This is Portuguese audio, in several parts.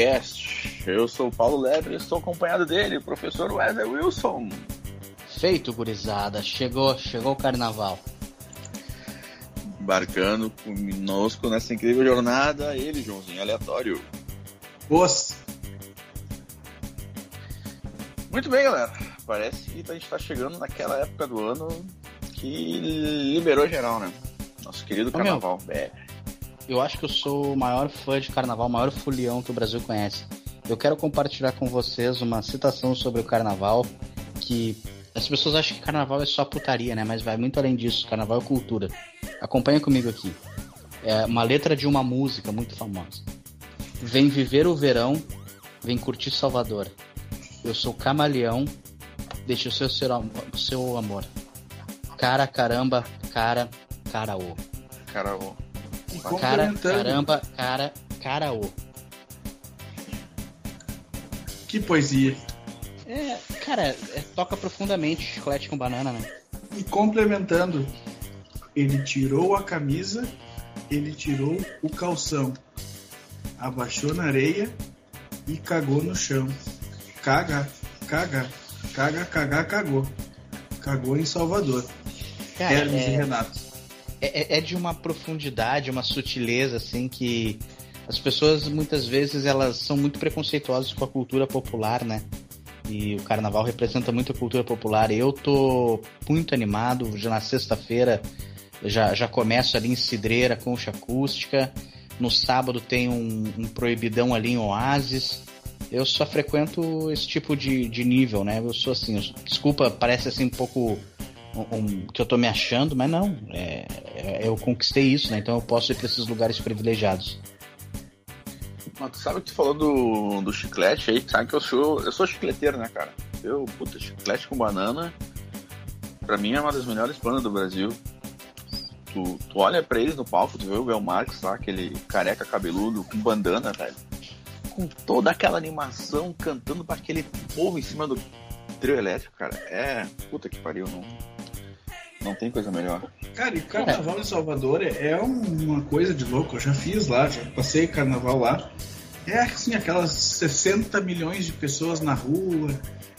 Do CoboCast. Eu sou o Paulo Lebre e estou acompanhado dele, o professor Wesley Wilson. Feito, gurizada. Chegou, chegou o carnaval. Embarcando conosco nessa incrível jornada, ele, Joãozinho Aleatório. Os. Muito bem, galera. Parece que a gente está chegando naquela época do ano que liberou geral, né? Nosso querido Ô, carnaval. É, Eu acho que eu sou o maior fã de carnaval, o maior fulião que o Brasil conhece. Eu quero compartilhar com vocês uma citação sobre o carnaval que as pessoas acham que carnaval é só putaria, né? Mas vai muito além disso. Carnaval é cultura. Acompanha comigo aqui. É uma letra de uma música muito famosa. Vem viver o verão, vem curtir Salvador. Eu sou camaleão, deixa o seu, o seu amor. Cara, caramba, cara, caraô. cara, o- E Cara, complementando, caramba, cara, caraô. que poesia. É, cara, é, toca profundamente chiclete com banana, né? E complementando, ele tirou a camisa, ele tirou o calção, abaixou na areia e cagou no chão. Caga, caga, caga, caga, cagou. Cagou em Salvador. Cara, Hermes e é, Renato. É, é de uma profundidade, uma sutileza, assim, que as pessoas muitas vezes elas são muito preconceituosas com a cultura popular, né? E o carnaval representa muito a cultura popular. Eu tô muito animado, já na sexta-feira já, já começo ali em Cidreira, concha acústica. No sábado tem um, um proibidão ali em Oasis. Eu só frequento esse tipo de, de nível, né? Eu sou assim, eu- desculpa, parece assim um pouco um- um- que eu tô me achando, mas não. É, é- eu conquistei isso, né? Então eu posso ir pra esses lugares privilegiados. Mas tu sabe que tu falou do, do chiclete aí, sabe que eu sou, eu sou chicleteiro, né, cara? Eu, puta, chiclete com banana, pra mim é uma das melhores bandas do Brasil. Tu, tu olha pra eles no palco, tu vê o Bel Marques lá, aquele careca cabeludo com bandana, velho. Com toda aquela animação, cantando pra aquele povo em cima do trio elétrico, cara. É, puta que pariu, não, não tem coisa melhor. Cara, e o carnaval em Salvador é é uma coisa de louco. Eu já fiz lá, já passei carnaval lá. É assim, aquelas 60 milhões de pessoas na rua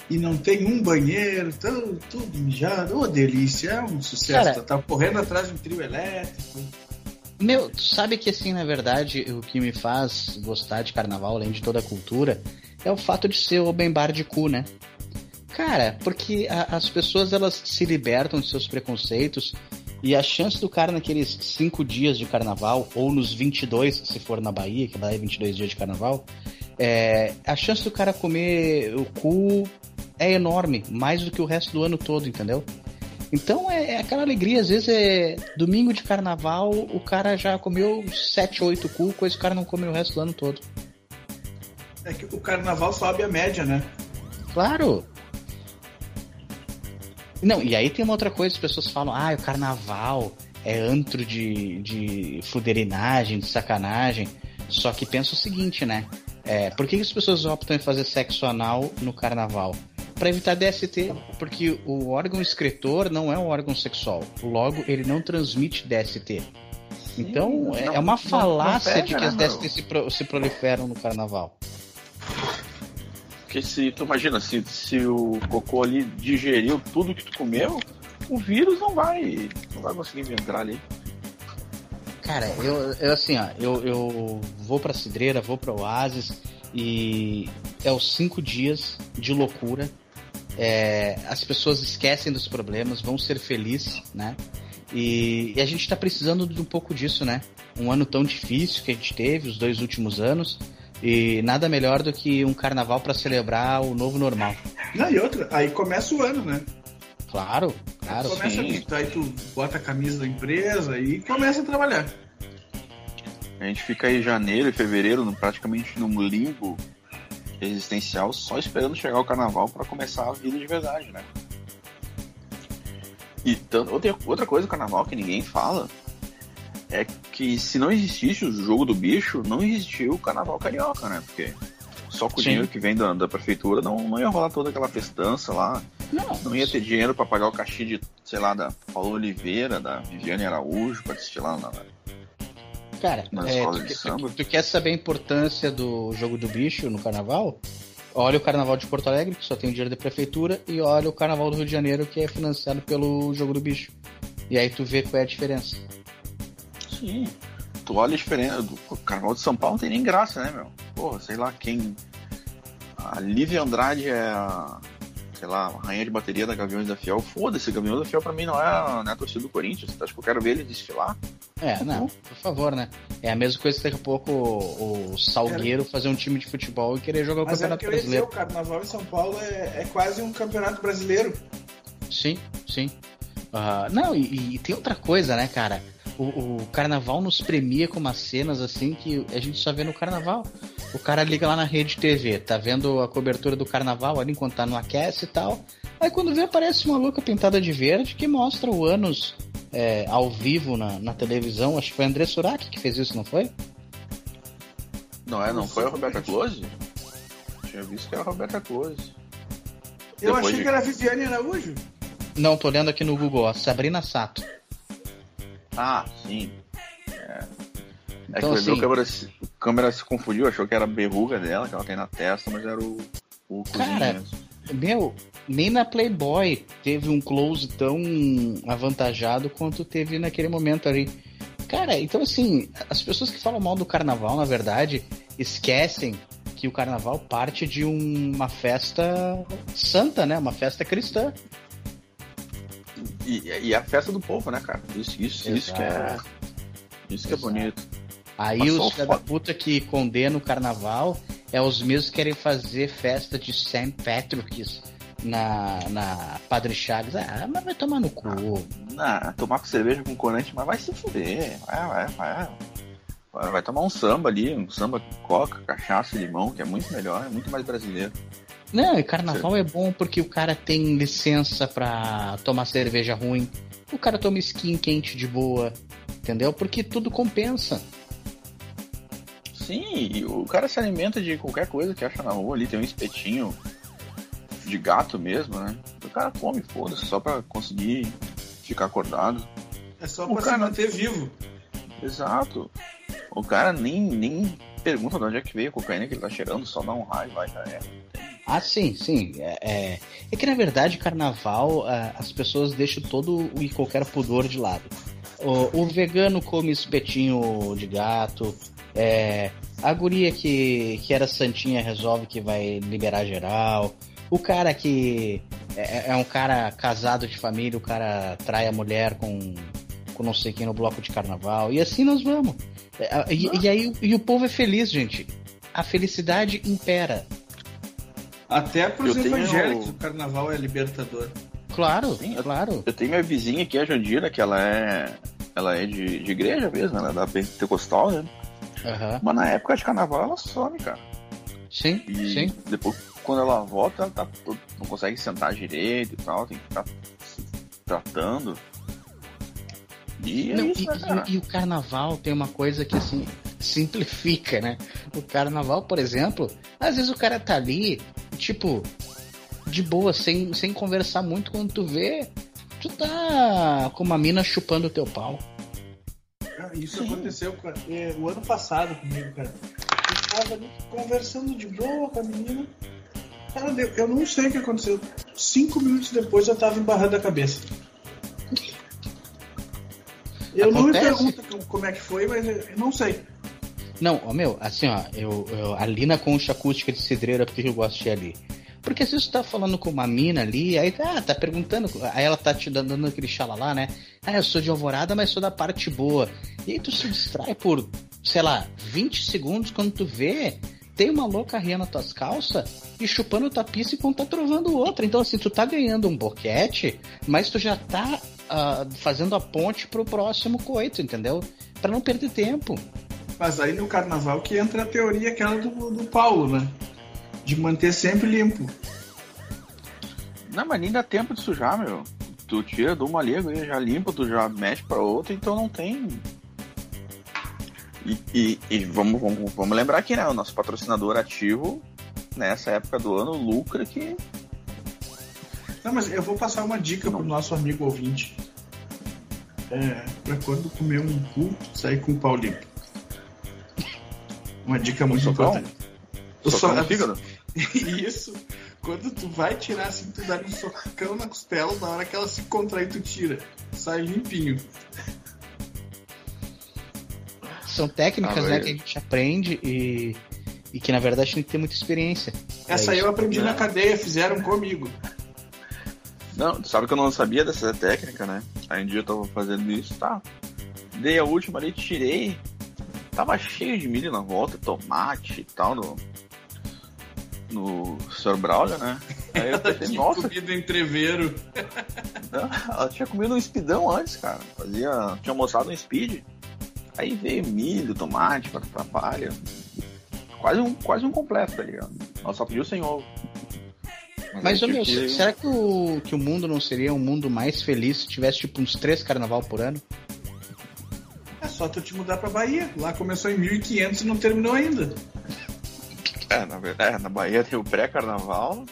e não tem um banheiro, tudo, tudo mijado. Ô, delícia, é um sucesso. Cara- tá correndo atrás de um trio elétrico. Meu, tu sabe que assim, na verdade, o que me faz gostar de carnaval, além de toda a cultura, é o fato de ser o bem bar de cu, né? Cara, porque a- as pessoas elas se libertam de seus preconceitos e a chance do cara naqueles cinco dias de carnaval, ou nos 22, se for na Bahia, que lá é 22 dias de carnaval, é, a chance do cara comer o cu é enorme, mais do que o resto do ano todo, entendeu? Então é, é aquela alegria, às vezes é domingo de carnaval, o cara já comeu 7, 8 cu, coisa que o cara não come o resto do ano todo. É que o carnaval sobe a média, né? Claro! Não, e aí tem uma outra coisa, as pessoas falam, ah, o carnaval é antro de, de fuderinagem, de sacanagem. Só que pensa o seguinte, né? É, por que, que as pessoas optam em fazer sexo anal no carnaval? Para evitar DST, porque o órgão excretor não é um órgão sexual. Logo, ele não transmite DST. Então, é, não- é uma não- falácia não de pega, que as né, DST se, pro- se proliferam no carnaval. Porque se tu imagina, se, se o cocô ali digeriu tudo que tu comeu, o vírus não vai, não vai conseguir entrar ali. Cara, eu, eu assim, ó, eu, eu vou pra Cidreira, vou pra Oasis e é os cinco dias de loucura. É, as pessoas esquecem dos problemas, vão ser felizes, né? E, e a gente tá precisando de um pouco disso, né? Um ano tão difícil que a gente teve, os dois últimos anos, e nada melhor do que um carnaval pra celebrar o novo normal. Não, e outra, aí começa o ano, né? Claro, claro. começa sim. ali, tu- aí tu bota a camisa da empresa e começa a trabalhar. A gente fica aí janeiro e fevereiro no, praticamente num limbo existencial, só esperando chegar o carnaval para começar a vida de verdade, né? E tanto, outra, outra coisa do carnaval que ninguém fala é que se não existisse o jogo do bicho, não existia o carnaval carioca, né? Porque só com o dinheiro que vem da, da prefeitura não, não ia rolar toda aquela festança lá. Não, Não ia ter dinheiro para pagar o cachê de, sei lá, da Paulo Oliveira, da Viviane Araújo, pra assistir lá na. Cara, Na é, escola tu, de samba. tu- tu quer saber a importância do jogo do bicho no carnaval? Olha o carnaval de Porto Alegre, que só tem dinheiro da prefeitura, e olha o carnaval do Rio de Janeiro, que é financiado pelo jogo do bicho. E aí tu vê qual é a diferença. Sim. Tu olha a diferença. do- O carnaval de São Paulo não tem nem graça, né, meu? Porra, sei lá quem. A Lívia Andrade é a. Sei lá, a rainha de bateria da Gaviões da Fiel. Foda-se, Gaviões da Fiel pra mim não é, a- não é a torcida do Corinthians. Tu acha que eu quero ver ele desfilar? É, não, por favor, né? É a mesma coisa que daqui a pouco o, o Salgueiro fazer um time de futebol e querer jogar o Mas é o Campeonato que eu ia dizer, Brasileiro. o carnaval em São Paulo é, é quase um campeonato brasileiro. Sim, sim. Ah, não, e, e tem outra coisa, né, cara? O, o carnaval nos premia com umas cenas assim que a gente só vê no carnaval. O cara liga lá na rede TV, tá vendo a cobertura do carnaval ali enquanto tá no aquece e tal. Aí quando vê aparece uma louca pintada de verde que mostra o anos é, ao vivo na, na televisão. Acho que foi André Surak que fez isso, não foi? Não é? Não foi a Roberta Close? Tinha visto que era a Roberta Close. Eu Depois achei de- que era Viviane Araújo. Não, tô olhando aqui no Google, ó, Sabrina Sato. Ah, sim. É, é Então, que assim- o câmera, se- câmera se confundiu, achou que era a berruga dela, que ela tem na testa, mas era o, o Cara, mesmo. Meu, nem na Playboy teve um close tão avantajado quanto teve naquele momento ali. Cara, então assim, as pessoas que falam mal do carnaval, na verdade, esquecem que o carnaval parte de um- uma festa santa, né? Uma festa cristã. E, e a festa do povo, né, cara? Isso, isso, isso que é. Isso que é Exato. bonito. Aí Passou os da puta que condenam o carnaval é os mesmos que querem fazer festa de St. Patrick's na, na Padre Chagas. Ah, mas vai tomar no cu. Não, tomar com cerveja com corante, mas vai se fuder. Vai, vai, vai. Vai, vai tomar um samba ali, um samba com coca, cachaça e limão, que é muito melhor, é muito mais brasileiro. Não, e carnaval é bom porque o cara tem licença pra tomar cerveja ruim. O cara toma skin quente de boa. Entendeu? Porque tudo compensa. Sim, e o cara se alimenta de qualquer coisa que acha na rua ali, tem um espetinho de gato mesmo, né? O cara come, foda-se, só pra conseguir ficar acordado. É só O pra cara- se manter vivo. Exato. O cara nem, nem pergunta de onde é que veio a cocaína que ele tá cheirando, só dá um raio, vai, já é. Ah, sim, sim. É, é, é que na verdade, carnaval, ah, as pessoas deixam todo e qualquer pudor de lado. O, o vegano come espetinho de gato. É, a guria que, que era santinha resolve que vai liberar geral. O cara que é, é um cara casado de família, o cara trai a mulher com, com não sei quem no bloco de carnaval. E assim nós vamos. É, E, e aí e o povo é feliz, gente. A felicidade impera. Até pros Eu tenho- evangélicos o carnaval é libertador. Claro, Sim, eu- claro. Eu tenho minha vizinha aqui, a Jandira, que ela é. Ela é de, de igreja mesmo, ela é da Pentecostal, né? Aham. Mas na época de carnaval ela some, cara. Sim, E sim. depois, quando ela volta, ela tá, não consegue sentar direito e tal, tem que ficar se tratando. E é Não, isso, e, né, e- e o carnaval tem uma coisa que assim simplifica, né? O carnaval, por exemplo, às vezes o cara tá ali, tipo, de boa, sem, sem conversar muito, quando tu vê, tu tá com uma mina chupando o teu pau. Isso Sim. aconteceu eh, o ano passado comigo, cara. Eu tava ali conversando de boa com a menina. Cara, eu não sei o que aconteceu. Cinco minutos depois eu tava embarrando a cabeça. Eu não me Acontece. pergunto como- como é que foi, mas eu não sei. Não, ó, meu, assim, ó, eu, eu ali na concha acústica de cidreira, porque eu gosto de ir ali. Porque vezes tu tá falando com uma mina ali, aí tá, tá perguntando, aí ela tá te dando, aquele xalala, né? Ah, eu sou de alvorada, mas sou da parte boa. E aí tu se distrai por, sei lá, 20 segundos quando tu vê, tem uma louca riando nas tuas calças e chupando tua pista enquanto tá trovando outra. Então, assim, tu tá ganhando um boquete, mas tu já tá ah, fazendo a ponte pro próximo coito, entendeu? Pra não perder tempo. Mas aí no carnaval que entra a teoria aquela do, do Paulo, né? De manter sempre limpo. Não, mas nem dá tempo de sujar, meu. Tu tira de uma liga e já limpa, tu já mexe pra outra, então não tem. E, e, e vamos, vamos, vamos lembrar aqui, né? O nosso patrocinador ativo, nessa época do ano, lucra que. Não, mas eu vou passar uma dica pro nosso amigo ouvinte. É, pra quando comer um cu, sair com o pau limpo. Uma dica muito Socão? importante. Socão só- no fígado? Isso. Quando tu vai tirar assim, tu dá um socão na costela, na hora que ela se contrai, tu tira. Sai limpinho. São técnicas Ah, né, que a gente aprende e, e que na verdade tem que ter muita experiência. Essa É aí eu isso. aprendi na cadeia, fizeram comigo. Não, tu sabe que eu não sabia dessa técnica, né? Aí um dia eu tava fazendo isso, tá? Dei a última ali, tirei. Tava cheio de milho na volta, tomate e tal no. No Sr. Braulio, né? Aí eu pensei, tinha nossa, comido entreveiro. ela tinha comido um speedão antes, cara. Fazia. Tinha almoçado um speed. Aí veio milho, tomate, batata palha. Quase um, quase um completo, tá ligado? Ela só pediu sem ovo. Mas, ô, aí meu, que- será que o, que o mundo não seria um mundo mais feliz se tivesse tipo uns três carnaval por ano? É só tu te mudar pra Bahia. Lá começou em 1500 e não terminou ainda. É, na verdade, é, na Bahia tem o pré-carnaval,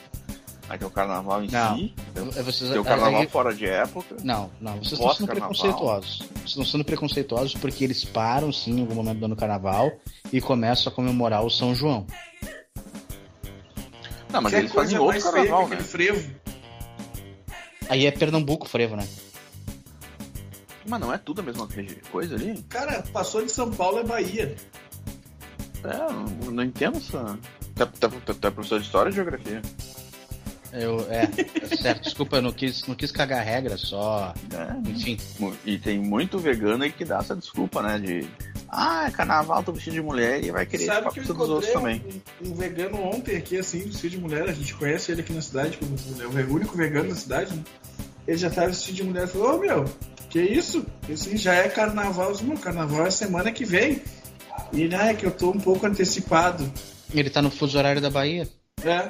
aí tem o carnaval em Não. si, tem, É, Vocês, tem o carnaval aí- fora de época. Não, não, vocês estão sendo preconceituosos. Vocês estão sendo preconceituosos porque eles param sim em algum momento do ano carnaval e começam a comemorar o São João. Não, mas Que é eles fazem outro carnaval, né? frevo. Aí é Pernambuco, frevo, né? Mas não é tudo a mesma coisa ali? Cara, passou de São Paulo é Bahia. É, não, não entendo essa... Tu é- tu é- tu é professor de História ou Geografia? Eu, é, é certo, desculpa, eu não quis, não quis cagar a regra, só. É, Enfim. e tem muito vegano aí que dá essa desculpa, né? De... Ah, é carnaval, tô vestido de mulher e vai querer Sabe que eu dos outros encontrei também. um, um vegano ontem aqui, assim, vestido de mulher. A gente conhece ele aqui na cidade, como é o único vegano da cidade, né? Ele já tava vestido de mulher e falou, ô meu, que isso? Assim, já é carnaval. Disse, Meu, carnaval é semana que vem. E ele, ah, é que eu tô um pouco antecipado. Ele tá no fuso horário da Bahia. É,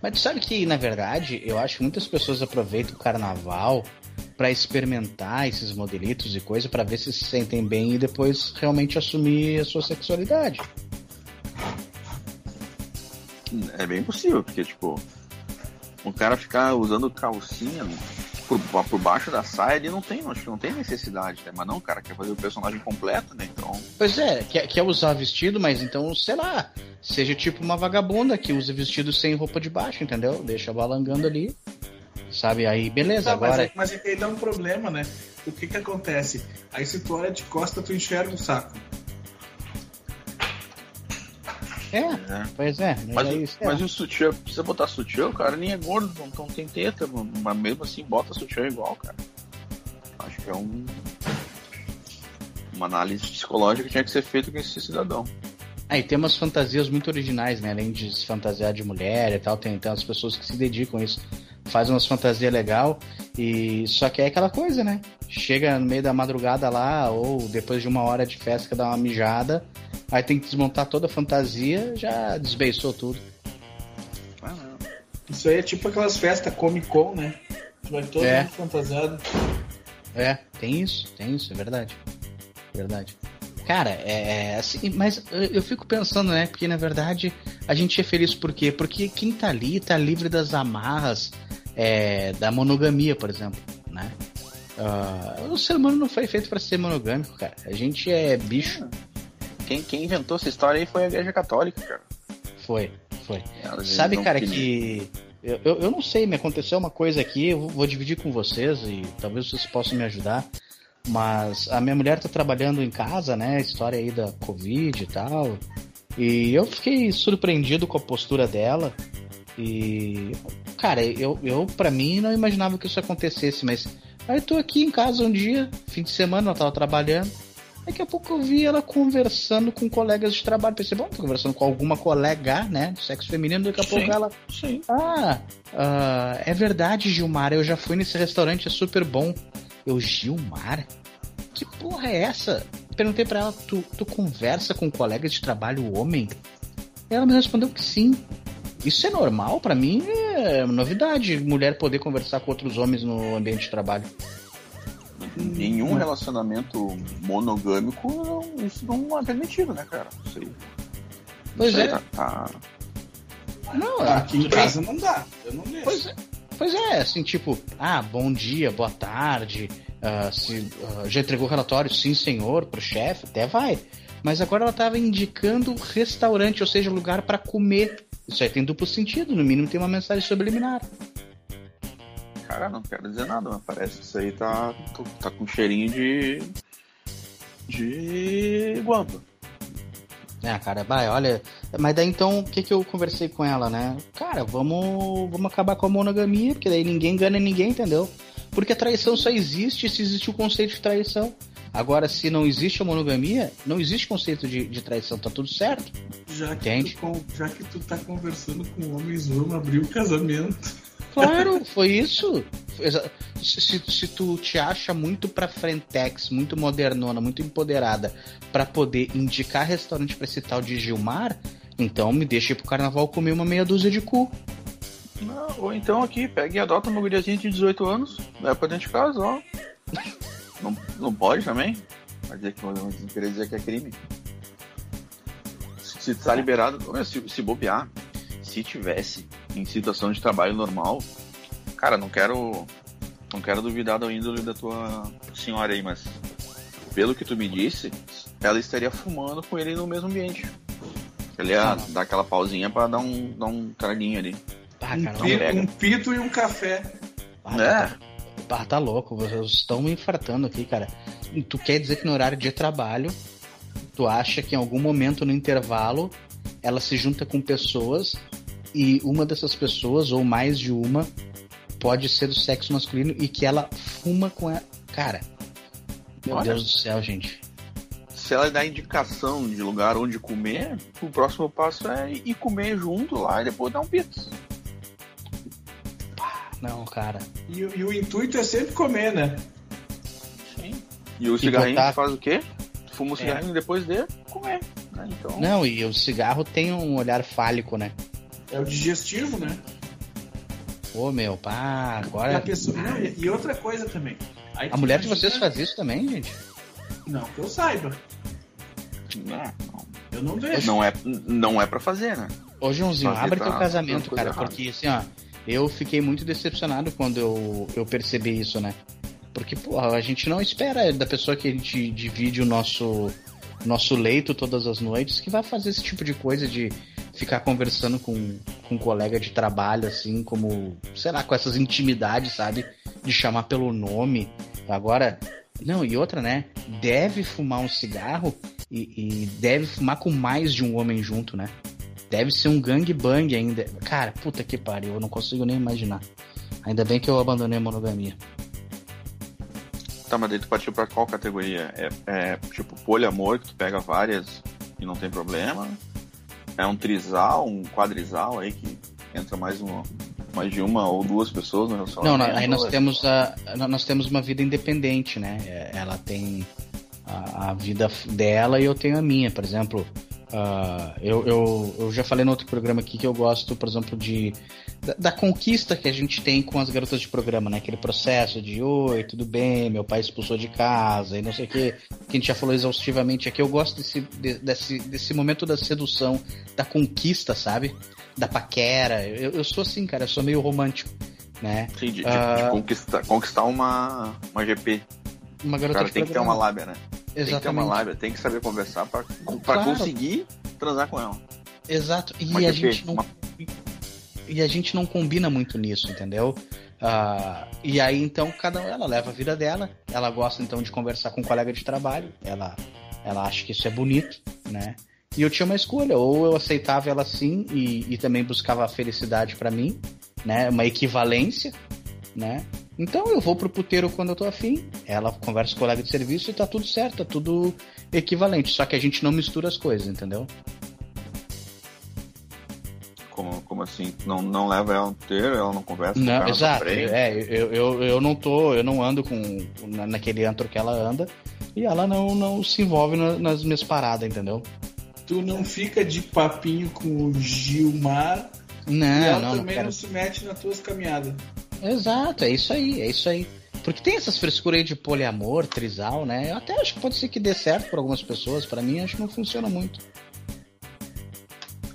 Mas tu sabe que, na verdade, eu acho que muitas pessoas aproveitam o carnaval pra experimentar esses modelitos e coisa pra ver se se sentem bem e depois realmente assumir a sua sexualidade. É bem possível, porque, tipo, o cara ficar usando calcinha por, por baixo da saia, ele não tem, acho que não tem necessidade, né? Mas não, cara quer fazer o personagem completo, né? Então, Pois é, quer, quer usar vestido, mas então, sei lá, seja tipo uma vagabunda que usa vestido sem roupa de baixo, entendeu? Deixa balangando ali. Sabe? Aí, beleza, Tá, mas, agora. aí- mas aí dá um problema, né? O que que acontece? Aí se tu olha de costa, tu enxerga o saco. É, né? pois é. Mas, aí, o- sei mas lá. o sutiã, precisa botar sutiã, o cara nem é gordo, não, não tem teta, mas mesmo assim bota sutiã igual, cara. Acho que é um. Uma análise psicológica que tinha que ser feita com esse cidadão. Aí tem umas fantasias muito originais, né? Além de se fantasiar de mulher e tal, tem, tem umas pessoas que se dedicam a isso. Fazem umas fantasias legal e só que é aquela coisa, né? Chega no meio da madrugada lá, ou depois de uma hora de festa que dá uma mijada, aí tem que desmontar toda a fantasia, já desbeiçou tudo. Ah. Isso aí é tipo aquelas festas Comic Con, né? Vai todo É. mundo fantasiado. É, tem isso, tem isso, é verdade. Verdade. Cara, é, é assim, mas eu, eu fico pensando, né? Porque na verdade a gente é feliz por quê? Porque quem tá ali tá livre das amarras é, da monogamia, por exemplo, né? Ah, o ser humano não foi feito pra ser monogâmico, cara. A gente é bicho. Quem, quem inventou essa história aí foi a Igreja Católica, cara. Foi, foi. Elas Sabe, cara, queriam. que. Eu, eu, eu não sei, me aconteceu uma coisa aqui, eu vou- dividir com vocês e talvez vocês possam me ajudar. Mas a minha mulher tá trabalhando em casa, né? História aí da Covid e tal. E eu fiquei surpreendido com a postura dela. E. Cara, eu, eu para mim não imaginava que isso acontecesse, mas. Aí eu tô aqui em casa um dia, fim de semana, ela tava trabalhando. Daqui a pouco eu vi ela conversando com colegas de trabalho. Pensei, bom, tô conversando com alguma colega, né? Do sexo feminino, daqui a Sim. pouco ela. Sim. Ah, ah, é verdade, Gilmar. Eu já fui nesse restaurante, é super bom. Eu, Gilmar? Que porra é essa? perguntei pra ela, tu, tu conversa com colegas de trabalho homem? Ela me respondeu que sim. Isso é normal, pra mim é novidade, mulher poder conversar com outros homens no ambiente de trabalho. Nenhum relacionamento monogâmico, não- isso não é permitido, né, cara? Isso aí, Pois isso aí é. Tá, tá- Não, Aqui em casa não dá. Eu não deixo. Pois é, pois é, assim, tipo, ah, bom dia, boa tarde, ah, se, ah, já entregou o relatório, sim, senhor, pro chefe, até vai. Mas agora ela tava indicando restaurante, ou seja, lugar pra comer. Isso aí tem duplo sentido, no mínimo tem uma mensagem subliminar. Cara, não quero dizer nada, mas parece que isso aí tá, tá com cheirinho de. de guampa. Ah, cara, vai, olha. Mas daí então, o que que eu conversei com ela, né? Cara, vamos, vamos acabar com a monogamia, porque daí ninguém engana ninguém, entendeu? Porque a traição só existe se existe o conceito de traição. Agora, se não existe a monogamia, não existe conceito de, de traição, tá tudo certo. Já que, Entende? tu, já que tu tá conversando com homens, vamos abrir o casamento. Claro, foi isso. Se, se- se tu te acha muito pra frentex, muito modernona, muito empoderada, pra poder indicar restaurante pra esse tal de Gilmar, então me deixa ir pro carnaval comer uma meia dúzia de cu. Não, ou então aqui, pega e adota uma guriazinha de 18 anos, leva pra dentro de casa, ó. Não, não pode também? Vai dizer que não querer dizer que é crime. Se, se tá liberado, se, se bobear, se tivesse em situação de trabalho normal, cara, não quero. Não quero duvidar da índole da tua senhora aí, mas pelo que tu me disse, ela estaria fumando com ele no mesmo ambiente. Ele ia dar aquela pausinha pra dar um, dar um traguinho ali. Ah, um, cara, pega. um pito e um café. Ah, É. tá, ah, tá louco, vocês estão me infartando aqui, cara. Tu quer dizer que no horário de trabalho, tu acha que em algum momento no intervalo ela se junta com pessoas e uma dessas pessoas, ou mais de uma, pode ser do sexo masculino e que ela fuma com ela. Cara, meu Olha. Deus do céu, gente. se ela dá indicação de lugar onde comer, o próximo passo é ir comer junto lá e depois dar um pizza. Não, cara. E, o- e o intuito é sempre comer, né? Sim. E o cigarrinho botar- faz o quê? Tu fuma o É. cigarrinho depois de comer. né? Então, Não, e o cigarro tem um olhar fálico, né? É o digestivo, né? Ô, meu, pá, E, agora. a pessoa- não, e- e outra coisa também. Aí A mulher de imagina- vocês faz isso também, gente? Não, que eu saiba. não, Eu não vejo. não é, não é pra fazer, né? Ô, Joãozinho, abre tá teu casamento, cara, errada. porque assim, ó, eu fiquei muito decepcionado quando eu, eu percebi isso, né? Porque, porra, a gente não espera da pessoa que a gente divide o nosso, nosso leito todas as noites que vai fazer esse tipo de coisa de ficar conversando com, com um colega de trabalho, assim, como, sei lá, com essas intimidades, sabe? De chamar pelo nome. Agora, não, e outra, né? Deve fumar um cigarro e, e deve fumar com mais de um homem junto, né? Deve ser um gangbang ainda. Cara, puta que pariu, eu não consigo nem imaginar. Ainda bem que eu abandonei a monogamia. Tá, mas daí tu partiu pra qual categoria? É, é tipo poliamor, que tu pega várias e não tem problema? É um trisal, um quadrisal aí que entra mais, uma, mais de uma ou duas pessoas no Não, relacionamento? não, aí nós temos a, nós temos uma vida independente, né? É, Ela tem a, a vida dela e eu tenho a minha, por exemplo. Ah, eu, eu, eu já falei no outro programa aqui que eu gosto, por exemplo, de da, da conquista que a gente tem com as garotas de programa, né? Aquele processo de oi, tudo bem, meu pai expulsou de casa e não sei o que, que a gente já falou exaustivamente aqui. Eu gosto desse, de- desse, desse momento da sedução, da conquista, sabe? Da paquera. Eu, eu sou assim, cara, eu sou meio romântico, né? Sim, de, de- Ah. de conquistar, conquistar uma, uma GP. Uma O garota cara de tem que ter uma lábia, né? Tem que ter uma Exatamente. lábia, tem que saber conversar pra, pra Claro. conseguir transar com ela. Exato. E Uma a GP, gente não uma- e a gente não combina muito nisso, entendeu? Ah, e aí então cada ela leva a vida dela, ela gosta então de conversar com um colega de trabalho, ela ela acha que isso é bonito, né? E eu tinha uma escolha, ou eu aceitava ela assim e, e também buscava a felicidade pra mim, né? Uma equivalência, né? Então eu vou pro puteiro quando eu tô afim, ela conversa com o colega de serviço e tá tudo certo, tá tudo equivalente, só que a gente não mistura as coisas, entendeu? Como, como assim? Não, não leva ela no puteiro, ela não conversa com o Não, cara na exato. É, eu, eu, eu não tô, eu não ando com na- naquele antro que ela anda, e ela não, não se envolve na, nas minhas paradas, entendeu? Tu não fica de papinho com o Gilmar não, e ela não, também cara. não se mete nas tuas caminhadas. Exato, é isso aí, é isso aí. Porque tem essas frescuras aí de poliamor, trisal, né? Eu até acho que pode ser que dê certo para algumas pessoas, para mim acho que não funciona muito.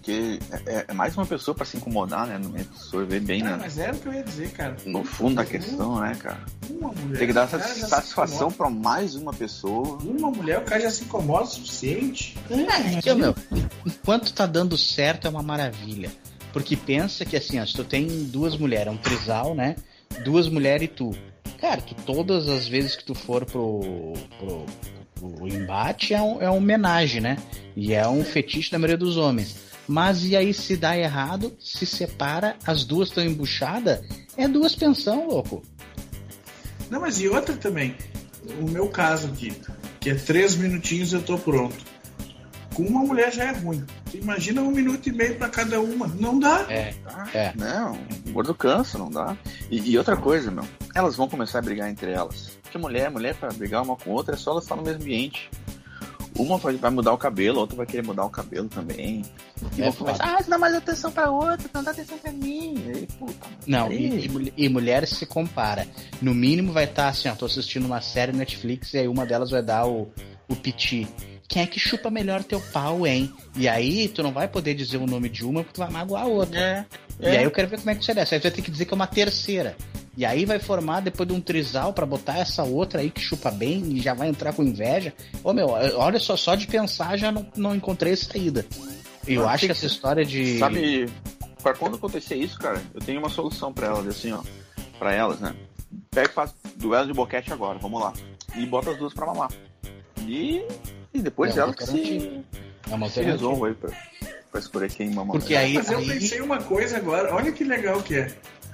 Porque é, é mais uma pessoa pra se incomodar, né? Não absorver bem Ah, né? mas era o que eu ia dizer, cara. no fundo da questão, né, cara? Uma mulher. Tem que dar satisfação pra mais uma pessoa. Uma mulher, o cara já se incomoda o suficiente. Aqui, ó, meu, enquanto tá dando certo é uma maravilha. Porque pensa que assim, ó, se tu tem duas mulheres, é um trisal, né? Duas mulheres e tu. Cara, tu todas as vezes que tu for pro, pro, embate é um, é uma homenagem, né? E é um fetiche da maioria dos homens. Mas e aí se dá errado, se separa, as duas estão embuchadas, é duas pensão, louco. Não, mas e outra também. O meu caso aqui, que é três minutinhos eu tô pronto. Com uma mulher já é ruim. Imagina um minuto e meio pra cada uma. Não dá. É, Tá? É. Não, o gordo cansa, não dá. E, e outra coisa, meu, elas vão começar a brigar entre elas. Porque mulher, mulher pra brigar uma com outra é só elas estar no mesmo ambiente. Uma vai, vai mudar o cabelo, a outra vai querer mudar o cabelo também. E É vão começar, ah, você dá mais atenção pra outra, não dá atenção pra mim. E aí, puta, Não, e, e mulher- e mulheres se compara. No mínimo vai estar assim, ó, tô assistindo uma série Netflix e aí uma delas vai dar o, o piti. Quem é que chupa melhor teu pau, hein? E aí tu não vai poder dizer o nome de uma porque tu vai magoar a outra. É, E aí eu quero ver como é que isso é dessa. Aí tu vai ter que dizer que é uma terceira. E aí vai formar depois de um trisal pra botar essa outra aí que chupa bem e já vai entrar com inveja. Ô meu, olha só, só de pensar já não, não encontrei saída. Eu Ah, acho que essa história de. Sabe, pra quando acontecer isso, cara, eu tenho uma solução pra elas, assim, ó. Pra elas, né? Pega e faz duelo de boquete agora, vamos lá. E bota as duas pra mamar. E, e depois É elas que se. É uma se resolvam aí pra, pra escolher quem mama Porque aí, Mas eu aí- pensei uma coisa agora. Olha que legal que é.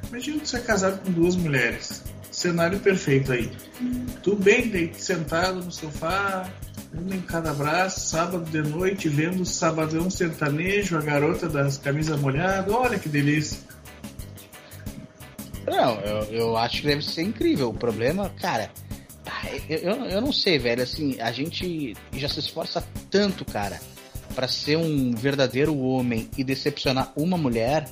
Imagina tu ser casado com duas mulheres. Cenário perfeito aí. Tu bem sentado no sofá, uma em cada braço, sábado de noite, vendo o Sabadão Sertanejo, a garota das camisas molhadas. Olha que delícia. Não, eu, eu acho que deve ser incrível. O problema, cara, eu, eu, eu não sei, velho. Assim, a gente já se esforça tanto, cara, pra ser um verdadeiro homem e decepcionar uma mulher.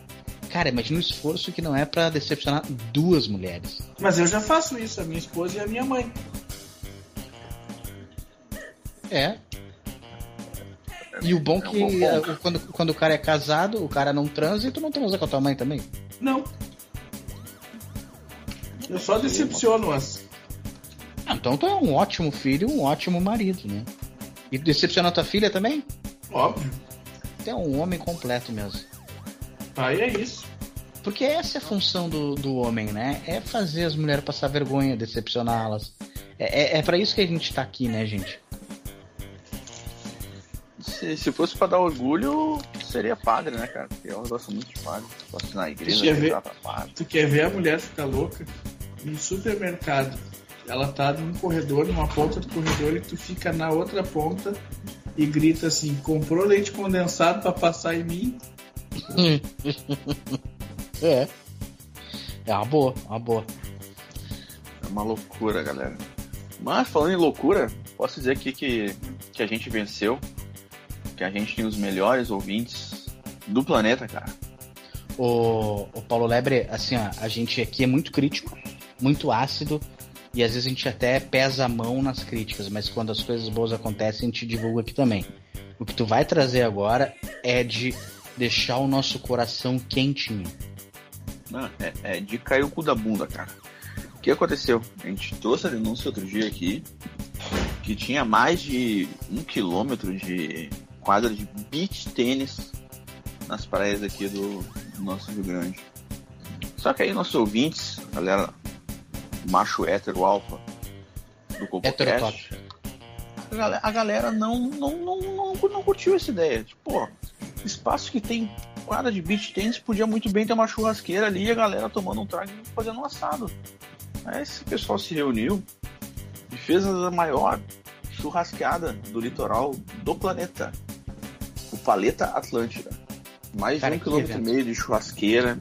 Cara, imagina o esforço que não é pra decepcionar duas mulheres. Mas eu já faço isso, a minha esposa e a minha mãe. É. E o bom É um que bom eh, quando, quando o cara é casado, o cara não transa e tu não transa com a tua mãe também. Não. Eu só decepciono-as. Ah, então tu é um ótimo filho, um ótimo marido, né? E decepcionar tua filha também? Óbvio. Tu é um homem completo mesmo. Aí é isso. Porque essa é a função do, do homem, né? É fazer as mulheres passar vergonha, decepcioná-las. É, é, é para isso que a gente tá aqui, né, gente? Se, se fosse pra dar orgulho, seria padre, né, cara? Porque eu gosto muito de padre. Gosto na igreja, Deixa eu ver. rezar pra padre. Tu quer ver a mulher ficar louca? No supermercado. Ela tá num corredor, numa ponta do corredor, e tu fica na outra ponta e grita assim: comprou leite condensado pra passar em mim? É. É uma boa, uma boa. É uma loucura, galera. Mas falando em loucura, posso dizer aqui que, que a gente venceu. Que a gente tem os melhores ouvintes do planeta, cara. O, o Paulo Lebre, assim, ó, a gente aqui é muito crítico, muito ácido, e às vezes a gente até pesa a mão nas críticas, mas quando as coisas boas acontecem, a gente divulga aqui também. O que tu vai trazer agora é de deixar o nosso coração quentinho. Não, é, é de cair o cu da bunda, cara. O que aconteceu? A gente trouxe a denúncia outro dia aqui que tinha mais de um quilômetro de quadra de beach tênis nas praias aqui do, do nosso Rio Grande. Só que aí nossos ouvintes, galera macho hétero alfa do Heterotop. a galera, não, não, não, não, não curtiu essa ideia. Tipo, espaço que tem quadra de beach tênis podia muito bem ter uma churrasqueira ali e a galera tomando um trago e fazendo um assado. Aí esse pessoal se reuniu e fez a maior churrasqueada do litoral do planeta. O Paleta Atlântida. Mais Cara, de um quilômetro e meio de churrasqueira,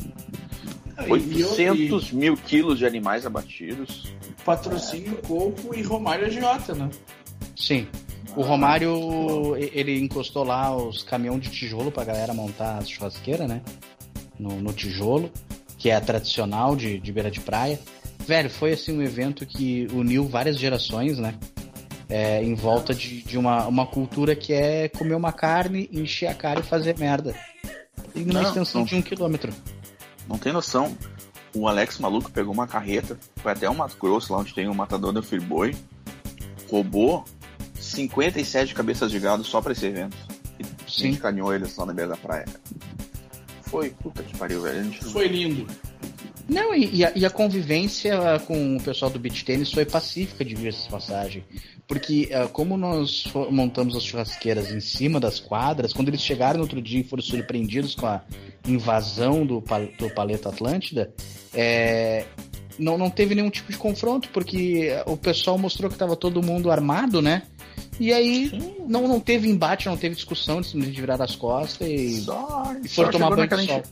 E eu- 800 mil quilos de animais abatidos. patrocínio Coco e Romário Agiota, né? Sim. O Romário, e- ele encostou lá os caminhão de tijolo pra galera montar a churrasqueira, né? No, no tijolo, que é a tradicional de, de beira de praia. Velho, foi assim um evento que uniu várias gerações, né? É, em volta de, de uma, uma cultura que é comer uma carne, encher a cara e fazer merda. E numa Não, extensão não. de um quilômetro. Não tem noção. O Alex maluco pegou uma carreta, foi até o Mato Grosso, lá onde tem o matador do Friboi, roubou 57 cabeças de gado só pra esse evento. E Sim. caminhou eles lá na beira da praia. Foi, puta que pariu, velho. A gente Foi lindo. Não, e, e a, e a convivência ah, com o pessoal do beach tênis foi pacífica, de essa passagem. Porque, ah, como nós montamos as churrasqueiras em cima das quadras, quando eles chegaram no outro dia e foram surpreendidos com a invasão do, pal- do Paleta Atlântida, é, não, não teve nenhum tipo de confronto, porque o pessoal mostrou que estava todo mundo armado, né? E aí não, não teve embate, não teve discussão, eles simplesmente viraram as costas e, só, e foram só tomar banho de sol.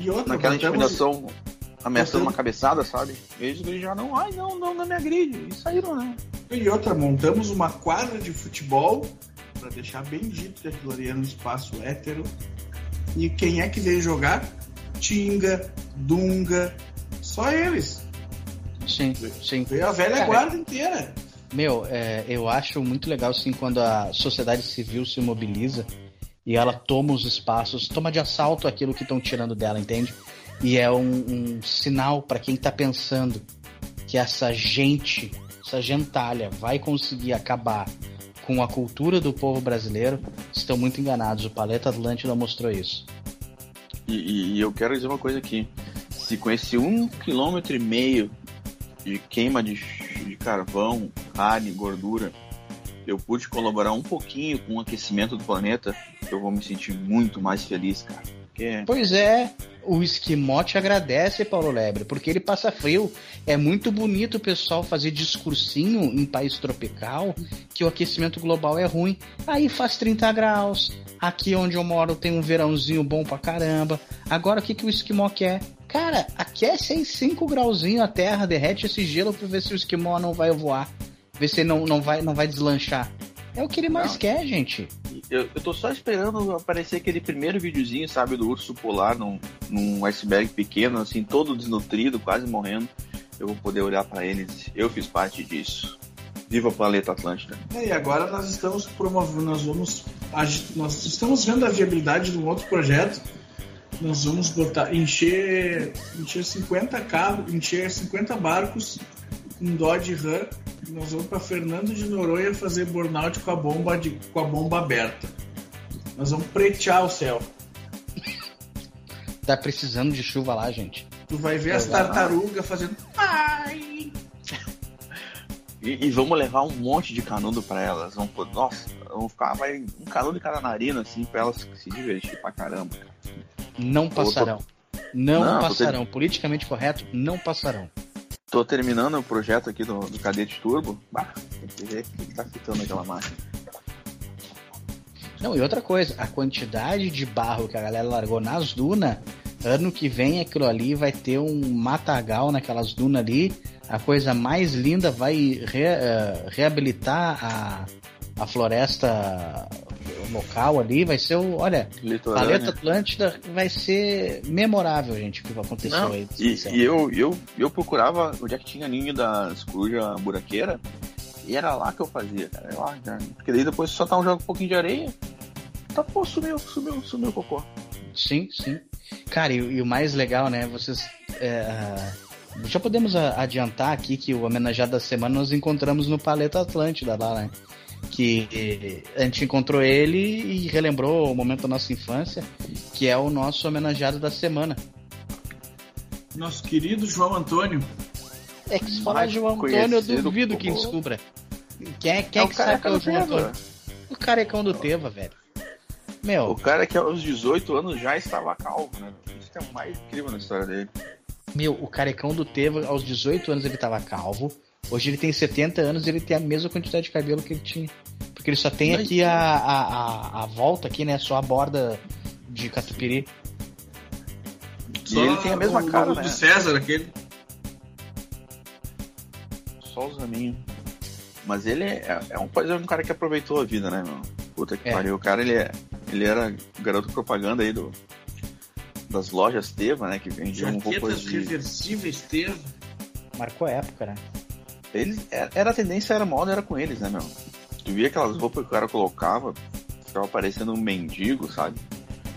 E outra, naquela intimidação, ameaçando uma cabeçada, sabe? Eles já não, ai não, não, não me agride. E saíram, né? E outra, montamos uma quadra de futebol pra deixar bem dito que aquilo ali era um espaço hétero. E quem é que veio jogar? Tinga, Dunga, só eles. Sim, sim. Veio a velha Cara, guarda inteira. Meu, é, eu acho muito legal assim quando a sociedade civil se mobiliza e ela toma os espaços, toma de assalto aquilo que estão tirando dela, entende? E é um, um sinal para quem tá pensando que essa gente, essa gentalha vai conseguir acabar com a cultura do povo brasileiro, estão muito enganados. O Paleta Atlântida mostrou isso. E, e- e eu quero dizer uma coisa aqui. Se com esse um quilômetro e meio de queima de, de carvão, carne, gordura, eu pude colaborar um pouquinho com o aquecimento do planeta, eu vou me sentir muito mais feliz, cara. Pois é, o Esquimó te agradece, Paulo Lebre, porque ele passa frio. É muito bonito o pessoal fazer discursinho em país tropical que o aquecimento global é ruim. Aí faz 30 graus. Aqui onde eu moro tem um verãozinho bom pra caramba. Agora o que, que o Esquimó quer? Cara, aquece aí 5 grauzinho a terra, derrete esse gelo pra ver se o Esquimó não vai voar. Ver se ele não, não, vai, não vai deslanchar. É o que ele mais Não. quer, gente. eu, eu tô só esperando aparecer aquele primeiro videozinho, sabe, do urso polar num, num iceberg pequeno, assim, todo desnutrido, quase morrendo. Eu vou poder olhar pra ele e dizer, eu fiz parte disso. Viva o planeta Atlântida. É, E agora nós estamos promovendo, nós vamos. Nós estamos vendo a viabilidade de um outro projeto. Nós vamos botar, encher, encher 50 carros, encher 50 barcos com Dodge Ram. E nós vamos para Fernando de Noronha fazer burnout com a bomba de, com a bomba aberta. Nós vamos pretear o céu. Tá precisando de chuva lá, gente. Tu vai ver as Exato. tartarugas fazendo. Ai! E, e vamos levar um monte de canudo pra elas. Vamos, nossa, vamos ficar vai, um canudo de cada narina, assim, pra elas se divertir pra caramba. cara. Não passarão. Não, Não, passarão. Politicamente correto, não passarão. Tô terminando o projeto aqui do, do Cadete Turbo. Bah, tem que ver o que tá fitando aquela máquina. Não, e outra coisa, a quantidade de barro que a galera largou nas dunas, ano que vem aquilo ali vai ter um matagal naquelas dunas ali. A coisa mais linda vai re- eh, reabilitar a, a floresta local ali. Vai ser o. Olha, Litorânea. Paleta Atlântida vai ser memorável, gente, o que aconteceu Não, aí. e, e eu, eu, eu procurava onde é que tinha ninho das corujas buraqueira e era lá que eu fazia, cara. Era lá, cara. Porque daí depois só tá um jogo um pouquinho de areia. Tá, pô, sumiu, sumiu, sumiu o cocô. Sim, sim. Cara, e, e o mais legal, né? Vocês. é, ah, já podemos adiantar aqui que o homenageado da semana nós encontramos no Paleta Atlântida lá, né? Que a gente encontrou ele e relembrou o momento da nossa infância, que é o nosso homenageado da semana. Nosso querido João Antônio. É que se falar Mais João Antônio, eu duvido que como- descubra. Quem é, quem é, É o que sabe que é o do João Teva. Antônio? O carecão do Teva, velho. O Meu, cara que aos 18 anos já estava calvo, né? Isso que é o mais incrível na história dele. Meu, o carecão do Teva, aos 18 anos ele tava calvo. Hoje ele tem 70 anos e ele tem a mesma quantidade de cabelo que ele tinha. Porque ele só tem Mas- aqui a, a, a, a volta aqui, né? Só a borda de catupiry. E ele tem a mesma o cara, logo né? do César, aquele. Só os raminhos. Mas ele é, é um, é um cara que aproveitou a vida, né, meu? Puta que É. pariu. O cara, ele, é, ele era garoto propaganda aí do, das lojas Teva, né? Que vendiam roupas Jaquetas de... reversíveis teve. Marcou a época, né? Eles, era, era a tendência, era moda, era com eles, né, meu? Tu via aquelas roupas que o cara colocava, ficava parecendo um mendigo, sabe?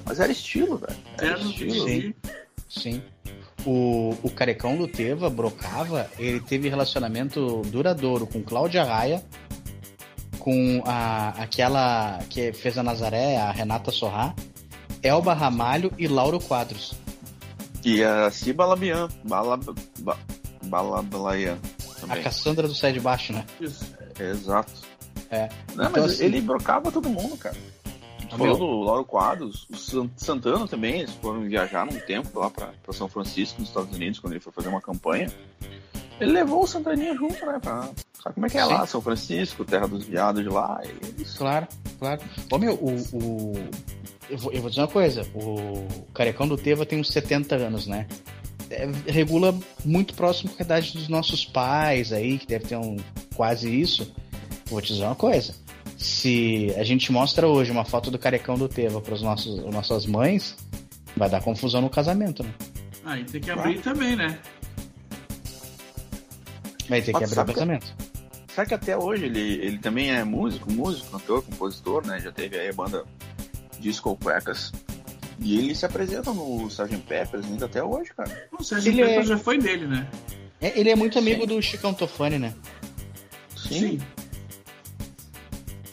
Mas era estilo, velho. Era Terno estilo. vestir. Sim. O, o carecão do Teva, Brocava, ele teve relacionamento duradouro com Cláudia Raia, com a, aquela que fez a Nazaré, a Renata Sorrá, Elba Ramalho e Lauro Quadros. E a Ciba Labian, A. Cassandra do Sai de Baixo, né? Isso. Exato. É. Não, Então, mas assim- ele brocava todo mundo, cara. Ah, falou do Lauro Quadros, o San- Santana também, eles foram viajar num tempo lá pra, pra São Francisco, nos Estados Unidos, quando ele foi fazer uma campanha. Ele levou o Santaninha junto, né? Pra, sabe como é que é Sim. lá, São Francisco, terra dos viados de lá. E eles Claro, claro. Ô meu, o. o- eu, vou, eu vou dizer uma coisa, o Carecão do Teva tem uns 70 anos, né? É, regula muito próximo com a idade dos nossos pais aí, que deve ter um quase isso. Vou te dizer uma coisa. Se a gente mostra hoje uma foto do Carecão do Teva para os nossos nossas mães, vai dar confusão no casamento, né? Aí tem que abrir também, né? Vai ter que abrir o sabe que- casamento. Sabe que até hoje ele, ele também é músico, músico, cantor, compositor, né? Já teve aí a banda Disco Cuecas. E ele se apresenta no Sgt. Peppers ainda até hoje, cara. O Sérgio Ele é- Pepper já foi dele, né? É, ele é muito amigo Sim. do Chicão Tofani, né? Sim.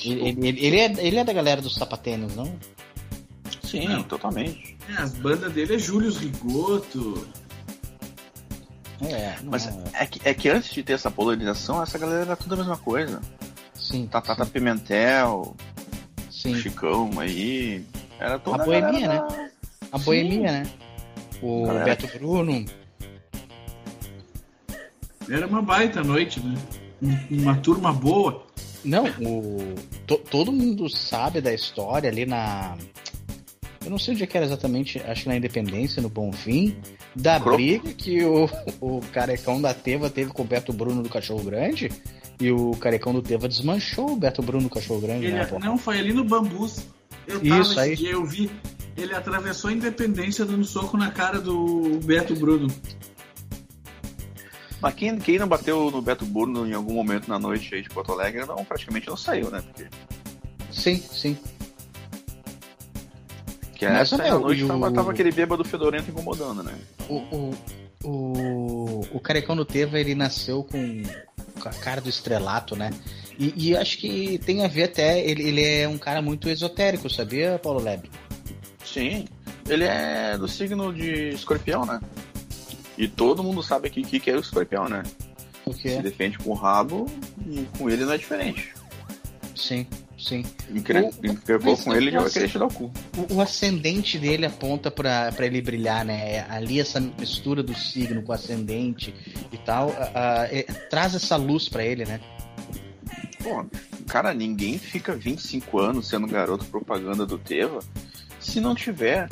Ele, ele- ele é, ele é da galera dos sapatênis, não? Sim, Não. totalmente. É, as bandas dele é Júlio Rigoto. É, Mas é. é que, é que antes de ter essa polarização, essa galera era tudo a mesma coisa. Sim. Tatata Pimentel, Sim. Chicão aí. Era toda A boemia, da- A Sim. boemia, né? O Galera. Beto Bruno. Era uma baita noite, né? Um- Uma turma boa. Não, o. to- todo mundo sabe da história ali na. Eu não sei onde é que era exatamente, acho que na Independência, no Bonfim, da briga que o, o carecão da Teva teve com o Beto Bruno do Cachorro Grande. E o carecão do Teva desmanchou o Beto Bruno do Cachorro Grande, Ele, né, pô? não, foi ali no Bambus. Eu tava Isso, aí. dia, eu vi. Ele atravessou a Independência dando soco na cara do Beto Bruno. Mas quem, quem não bateu no Beto Bruno em algum momento na noite aí de Porto Alegre, não, praticamente não saiu, né? Porque, Sim, sim. porque Mas, essa aí meu, à noite o- tava, tava aquele bêbado fedorento incomodando, né? O, o, o, o Carecão do Teva, ele nasceu com, com a cara do estrelato, né? E, e acho que tem a ver até, ele, ele é um cara muito esotérico, sabia, Paulo Leb? Sim, ele é do signo de escorpião, né? E todo mundo sabe aqui o que, que é o escorpião, né? O Se quê? defende com o rabo e com ele não é diferente. Sim, sim. Encrevou com ele já vai querer te dar o cu. O, o ascendente dele aponta pra pra ele brilhar, né? É Ali essa mistura do signo com o ascendente e tal, a- a- é- traz essa luz pra ele, né? Pô, cara, ninguém fica 25 anos sendo garoto propaganda do Teva se não tiver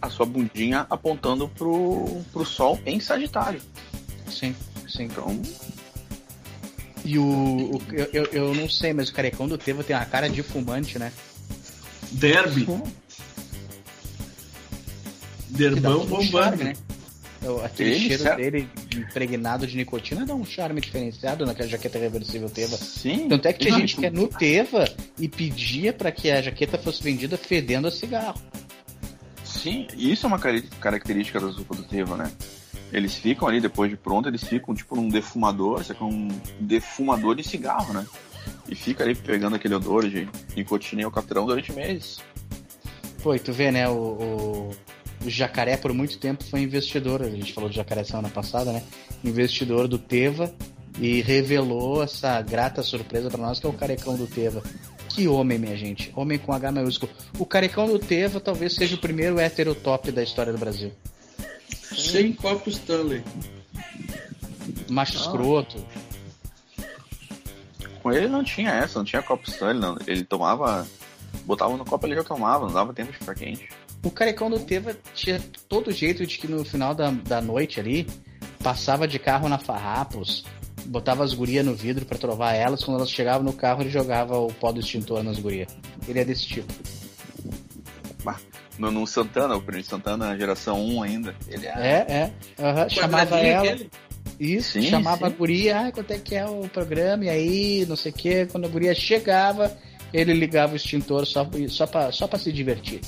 a sua bundinha apontando pro, pro sol em Sagitário. Sim, sim. Então, E o, o- eu, eu, eu não sei, mas o carecão do Teva tem uma cara de fumante, né? Derby. Derbão bombando. charme, né? O- Aquele Ele, cheiro certo. dele impregnado de nicotina dá um charme diferenciado naquela jaqueta reversível Teva. sim. Tanto é que tinha gente que é no Teva e pedia pra que a jaqueta fosse vendida fedendo a cigarro. Sim, isso é uma característica das roupas do Teva, né? Eles ficam ali depois de pronto, eles ficam tipo num defumador, isso aqui é um defumador de cigarro, né? E fica ali pegando aquele odor de nicotina e alcatrão durante meses. Pô, e tu vê, né, o, o, o Jacaré por muito tempo foi investidor, a gente falou de Jacaré semana passada, né? Investidor do Teva e revelou essa grata surpresa pra nós que é o carecão do Teva. Que homem, minha gente. Homem com H maiúsculo. O carecão do Teva talvez seja o primeiro hétero top da história do Brasil. Sem copo Stanley. Macho Ah. escroto. Com ele não tinha essa, não tinha copo Stanley, não. Ele tomava. Botava no copo ele já tomava, não dava tempo de ficar quente. O carecão do Teva tinha todo jeito de que no final da, da noite ali passava de carro na Farrapos botava as gurias no vidro para trovar elas, quando elas chegavam no carro ele jogava o pó do extintor nas gurias. Ele é desse tipo. No, no Santana, o Primeiro Santana, geração 1 ainda. Ele é. É, é. Uhum. Chamava ela. Aquele? Isso, sim, chamava sim. a guria, ah, quanto é que é o programa, e aí, não sei o que. Quando a guria chegava, ele ligava o extintor só, só, pra, só pra se divertir.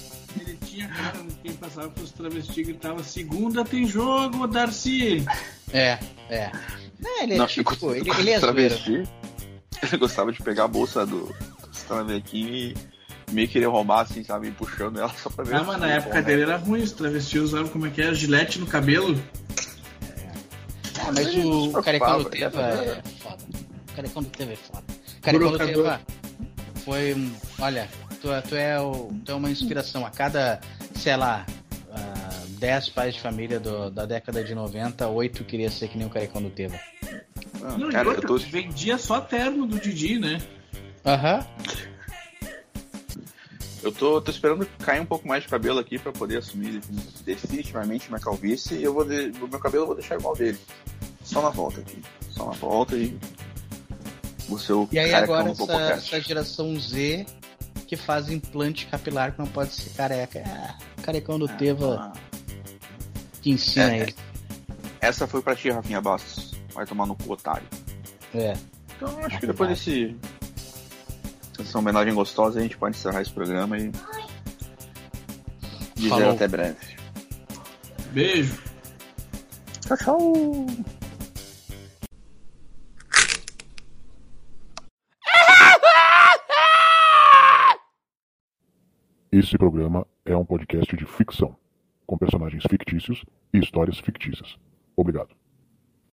Tinha cara quem passava pros travestis gritava: Segunda tem jogo, Darcy! É, é. Não, ele é não, tipo, ele, ele é travesti. Ele gostava de pegar a bolsa do, do travesti e meio querer roubar, assim, sabe? Puxando ela só pra ver. Ah, mas na época dele era ruim, os travestis usavam como é que é? Gilete no cabelo. Ah, mas o, o Carecão do Teva é foda. O Carecão do Teva é foda. O Carecão do Teva foi um. Olha, tu, tu, é o, tu é uma inspiração. A cada, sei lá, uh, 10 pais de família do, da década de 90, 8 queria ser que nem o Carecão do Teva. Ah, não, cara, eu tô... vendia só terno do Didi, né? Aham. Eu tô, tô esperando cair um pouco mais de cabelo aqui para poder assumir definitivamente minha calvície e eu vou de, o meu cabelo eu vou deixar igual dele. Só na volta aqui. Só na volta e. O seu e aí agora essa, essa, geração Z que faz implante capilar que não pode ser careca. Ah, carecão do é, Teva ah. que ensina é, ele. Essa foi pra ti, Rafinha Bastos. Vai tomar no cu, otário. É. Então acho que depois desse essa homenagem gostosa, a gente pode encerrar esse programa e dizer Falou. até breve. Beijo. Tchau, tchau. Esse programa é um podcast de ficção, com personagens fictícios e histórias fictícias. Obrigado.